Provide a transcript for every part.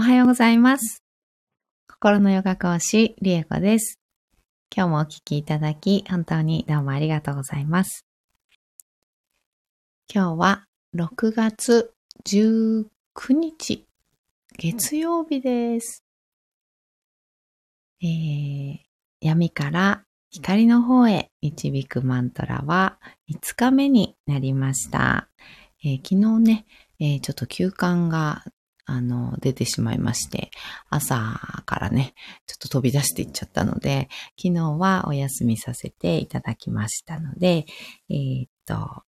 おはようございます。心のヨガ講師、リエコです。今日もお聞きいただき、本当にどうもありがとうございます。今日は6月19日、月曜日です。えー、闇から光の方へ導くマントラは5日目になりました。えー昨日ね、えーちょっと休館があの、出てしまいまして、朝からね、ちょっと飛び出していっちゃったので、昨日はお休みさせていただきましたので、えーっと、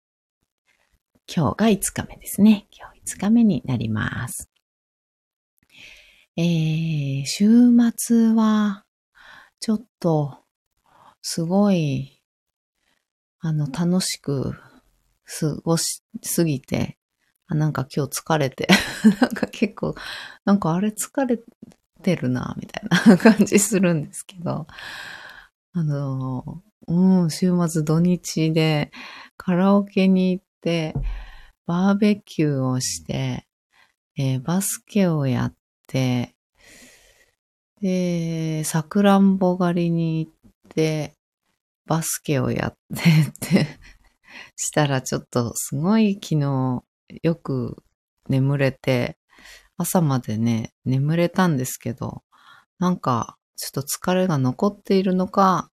今日が5日目ですね。今日5日目になります。えー、週末は、ちょっと、すごい、あの、楽しく過ごしすぎて、あなんか今日疲れて、なんか結構、なんかあれ疲れてるな、みたいな 感じするんですけど、あの、うん、週末土日でカラオケに行って、バーベキューをして、えーバスケをやって、で、さくらんぼ狩りに行って、バスケをやってって、したらちょっとすごい昨日よく眠れて、朝までね、眠れたんですけど、なんかちょっと疲れが残っているのか、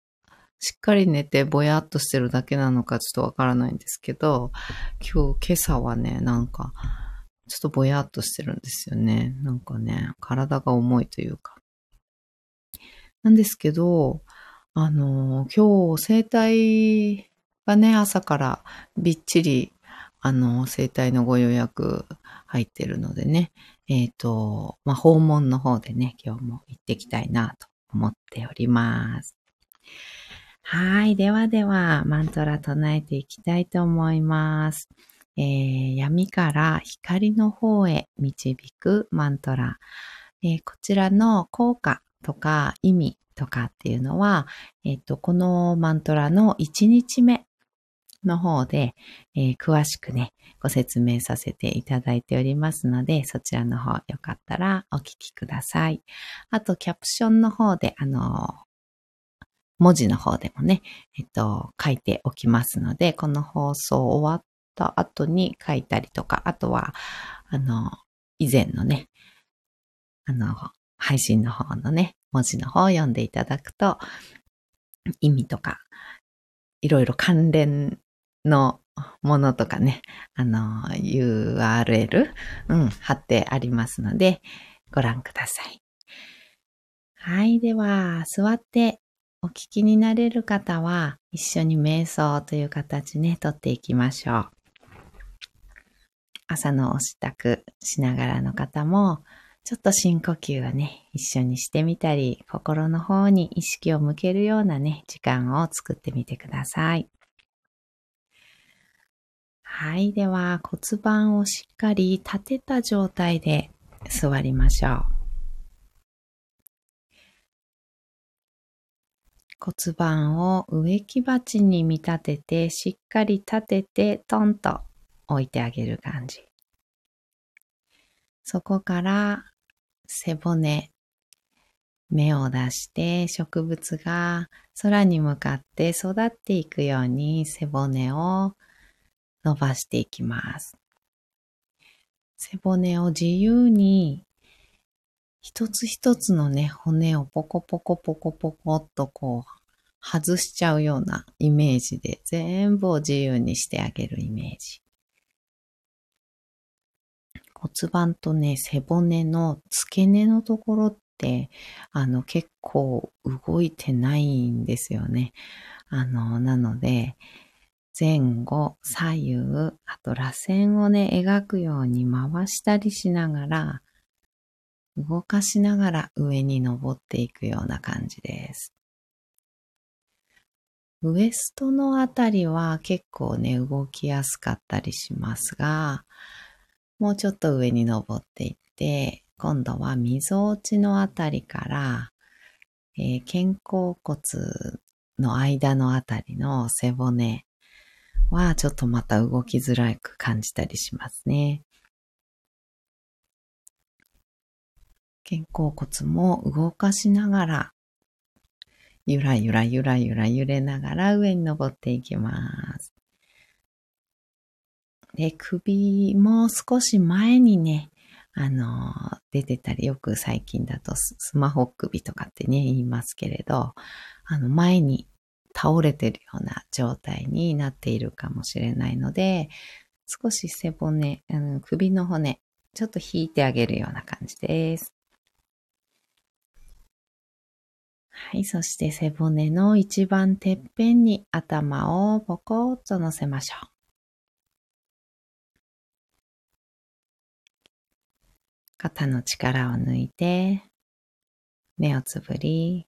しっかり寝てぼやっとしてるだけなのかちょっとわからないんですけど、今日、今朝はね、なんか、ちょっとぼやっとしてるんですよね。なんかね、体が重いというか。なんですけど、あの、今日、生体がね、朝からびっちり、あの、生体のご予約入ってるのでね、えっ、と、まあ、訪問の方でね、今日も行ってきたいなと思っております。はい。ではでは、マントラ唱えていきたいと思います。えー闇から光の方へ導くマントラ。えーこちらの効果とか意味とかっていうのは、えっ、と、このマントラの1日目の方で、えー詳しくね、ご説明させていただいておりますので、そちらの方よかったらお聞きください。あと、キャプションの方で、あの、文字の方でもね、えっと、書いておきますので、この放送終わった後に書いたりとか、あとは、あの、以前のね、あの、配信の方のね、文字の方を読んでいただくと、意味とか、いろいろ関連のものとかね、あの、URL、うん、貼ってありますので、ご覧ください。はい。では、座ってお聞きになれる方は、一緒に瞑想という形ね、とっていきましょう。朝のお支度しながらの方も、ちょっと深呼吸をね、一緒にしてみたり、心の方に意識を向けるようなね、時間を作ってみてください。はい。では、骨盤をしっかり立てた状態で座りましょう。骨盤を植木鉢に見立てて、しっかり立てて、トンと置いてあげる感じ。そこから背骨、目を出して植物が空に向かって育っていくように背骨を伸ばしていきます。背骨を自由に一つ一つのね、骨をポコポコポコポコっとこう外しちゃうようなイメージで全部を自由にしてあげるイメージ。骨盤とね、背骨の付け根のところって、あの、結構動いてないんですよね。あの、なので、前後、左右、あと螺旋をね、描くように回したりしながら、動かしながら上に登っていくような感じです。ウエストのあたりは結構ね、動きやすかったりしますが、もうちょっと上に登っていって、今度は溝落ちのあたりから、えー肩甲骨の間のあたりの背骨はちょっとまた動きづらく感じたりしますね。肩甲骨も動かしながら、ゆらゆらゆらゆら揺れながら上に登っていきます。で、首も少し前にね、あの、出てたり、よく最近だとスマホ首とかってね、言いますけれど、あの、前に倒れてるような状態になっているかもしれないので、少し背骨、うん、首の骨、ちょっと引いてあげるような感じです。はい。そして背骨の一番てっぺんに頭をポコッと乗せましょう。肩の力を抜いて、目をつぶり、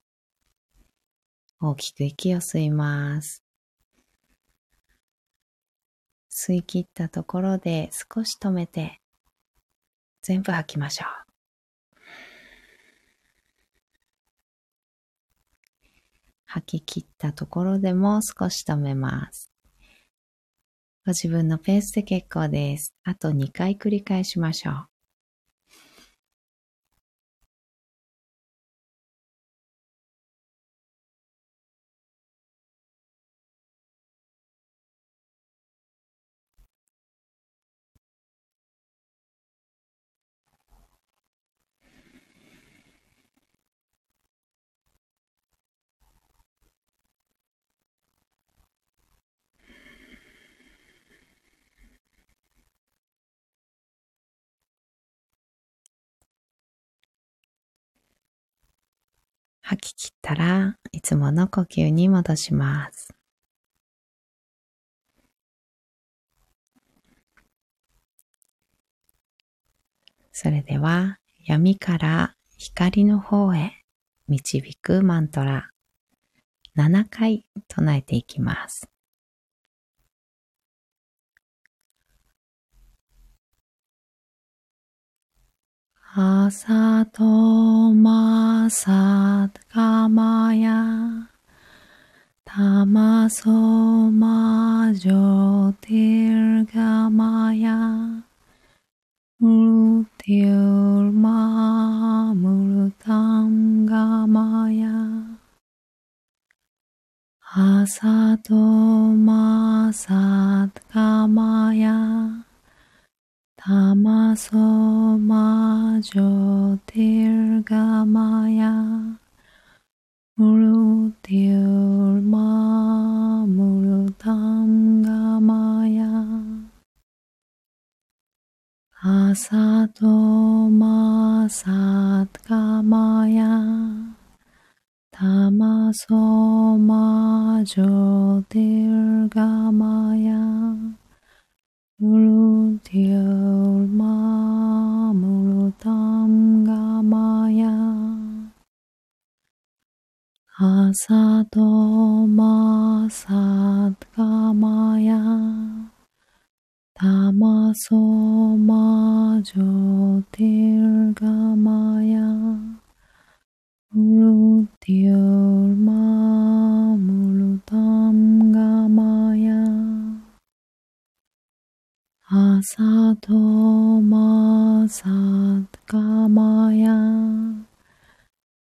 大きく息を吸います。吸い切ったところで少し止めて、全部吐きましょう。吐き切ったところでも少し止めます。ご自分のペースで結構です。あと2回繰り返しましょう。吐き切ったらいつもの呼吸に戻します。それでは闇から光の方へ導くマントラ7回唱えていきます。アサトマサガマヤタマソマジョティルガマヤムルティルマムルタンガマヤアサトマサガマヤタマ Asato ma sat gamaya Tamaso ma jyotir gamaya Mulu thiel ma mulu tam gamaya アサトマサガマヤ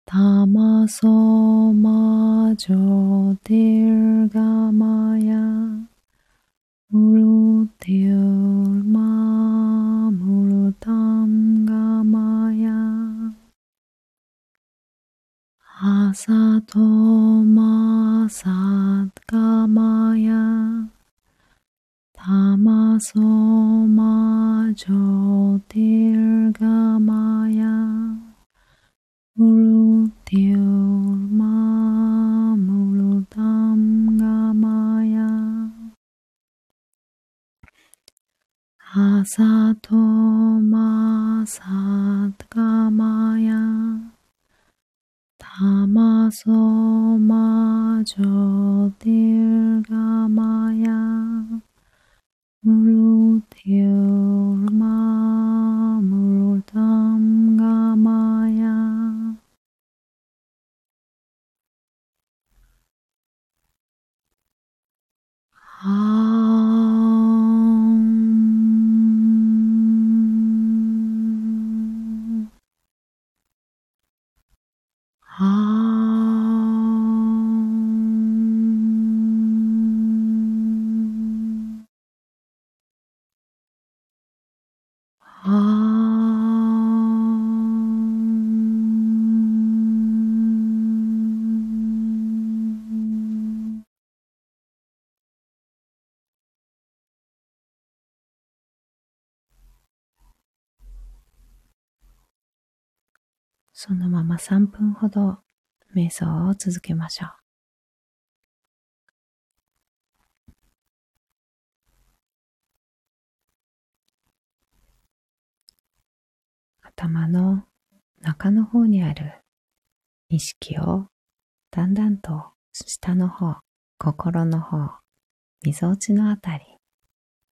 タマソマジョティルガマヤムルティルマムルタンガマヤアサトマサガマヤタマソママそのまま3分ほど瞑想を続けましょう。頭の中の方にある意識をだんだんと下の方、心の方、みぞおちのあたり、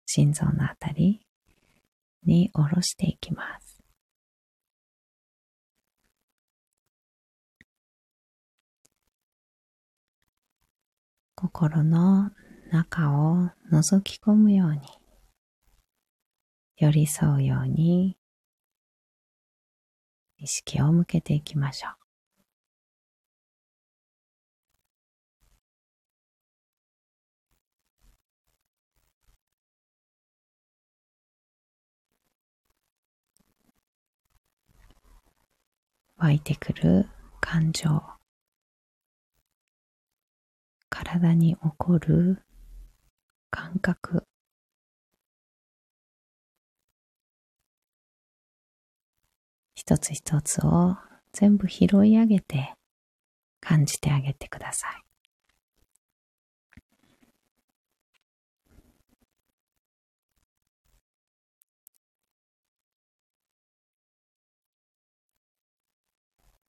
心臓のあたりに下ろしていきます。心の中を覗き込むように、寄り添うように意識を向けていきましょう。湧いてくる感情体に起こる感覚一つ一つを全部拾い上げて感じてあげてください。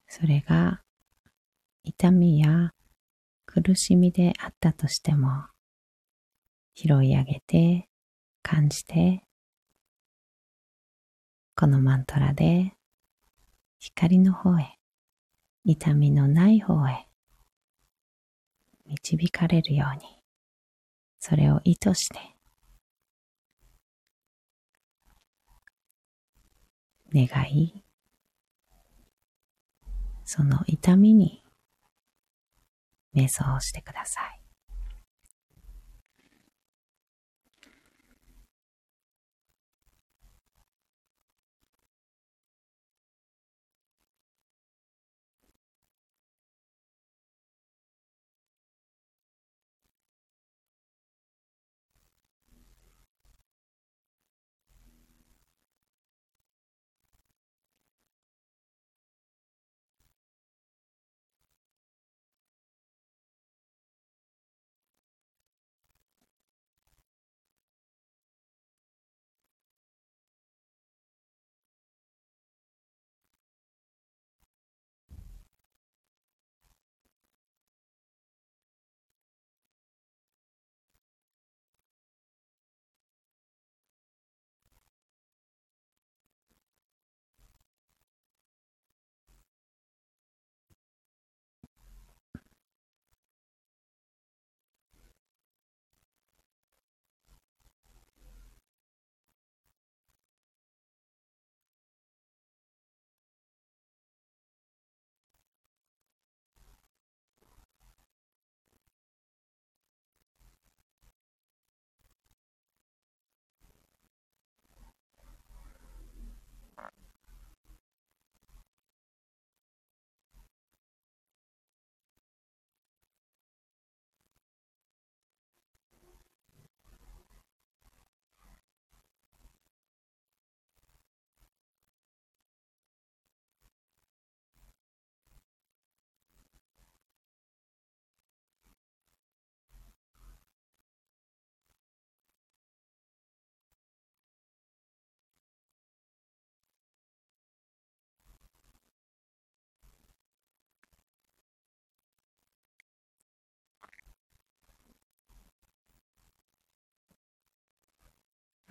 それが痛みや苦しみであったとしても拾い上げて感じてこのマントラで光の方へ痛みのない方へ導かれるようにそれを意図して願いその痛みに瞑想をしてください。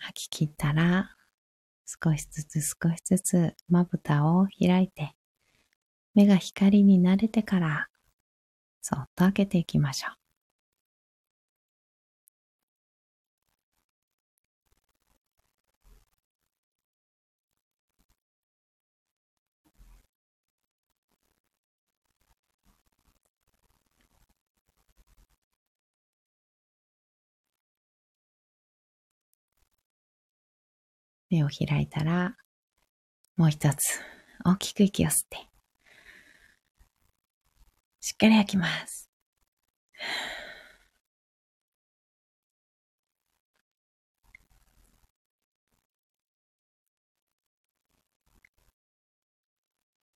吐き切ったら、少しずつ少しずつまぶたを開いて、目が光に慣れてから、そっと開けていきましょう。目を開いたら、もう一つ大きく息を吸って、しっかり吐きます。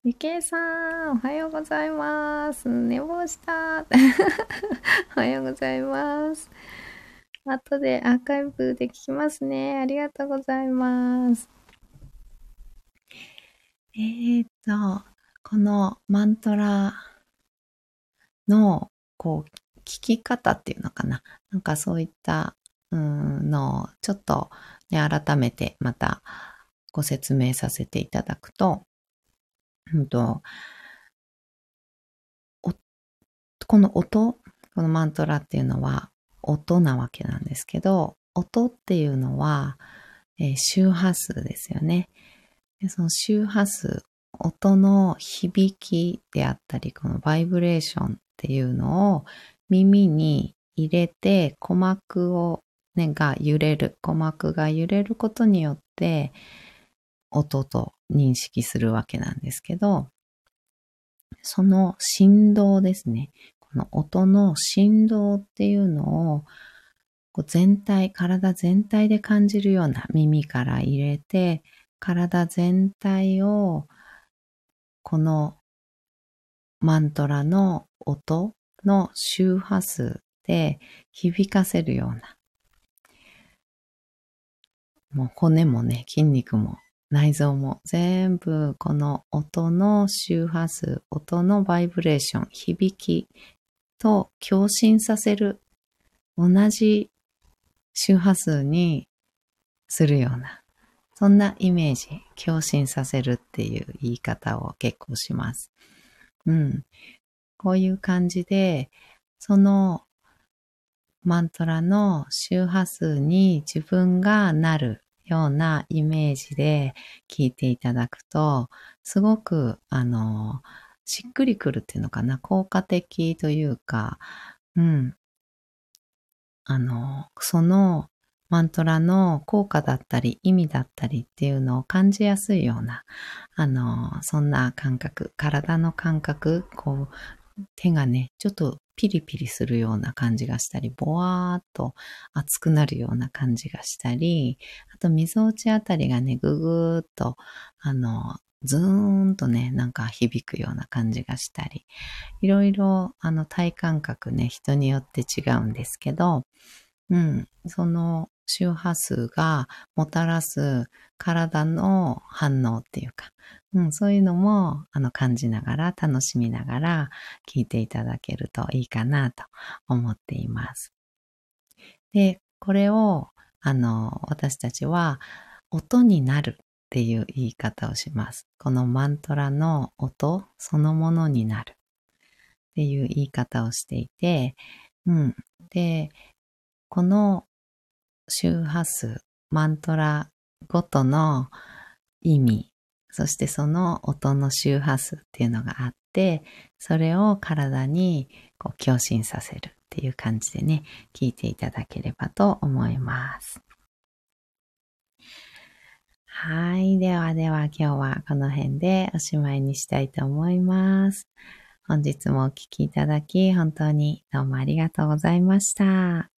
ゆけいさん、おはようございます。寝坊した。おはようございます。後でアーカイブで聞きますね。ありがとうございます。えー、っと、このマントラの、こう、聞き方っていうのかな。なんかそういった、うんのを、ちょっと、ね、改めてまたご説明させていただくと、うんと、この音、このマントラっていうのは、音なわけなんですけど、音っていうのは、えー、周波数ですよね。でその周波数、音の響きであったり、このバイブレーションっていうのを耳に入れて鼓膜を、ね、が揺れる、鼓膜が揺れることによって音と認識するわけなんですけど、その振動ですね。の音の振動っていうのをこう全体、体全体で感じるような耳から入れて、体全体をこのマントラの音の周波数で響かせるような。もう骨もね、筋肉も内臓も全部この音の周波数、音のバイブレーション、響きと共振させる同じ周波数にするような、そんなイメージ、共振させるっていう言い方を結構します。うん。こういう感じで、そのマントラの周波数に自分がなるようなイメージで聞いていただくと、すごく、あの、しっくりくるっていうのかな、効果的というか、うん。あの、そのマントラの効果だったり意味だったりっていうのを感じやすいような、あの、そんな感覚、体の感覚、こう、手がね、ちょっとピリピリするような感じがしたり、ぼわーっと熱くなるような感じがしたり、あと、溝落ちあたりがね、ぐぐーっと、あの、ズーンとね、なんか響くような感じがしたり、いろいろあの体感覚ね、人によって違うんですけど、うん、その周波数がもたらす体の反応っていうか、うん、そういうのもあの感じながら楽しみながら聞いていただけるといいかなと思っています。で、これをあの私たちは音になるっていう言い方をします。このマントラの音そのものになるっていう言い方をしていて、うん。で、この周波数、マントラごとの意味、そしてその音の周波数っていうのがあって、それを体にこう共振させるっていう感じでね、聞いていただければと思います。はい。ではでは今日はこの辺でおしまいにしたいと思います。本日もお聴きいただき本当にどうもありがとうございました。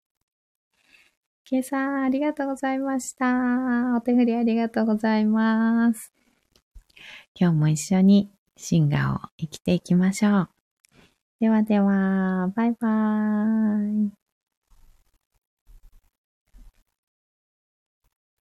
ケイさん、ありがとうございました。お手振りありがとうございます。今日も一緒にシンガーを生きていきましょう。ではでは、バイバーイ。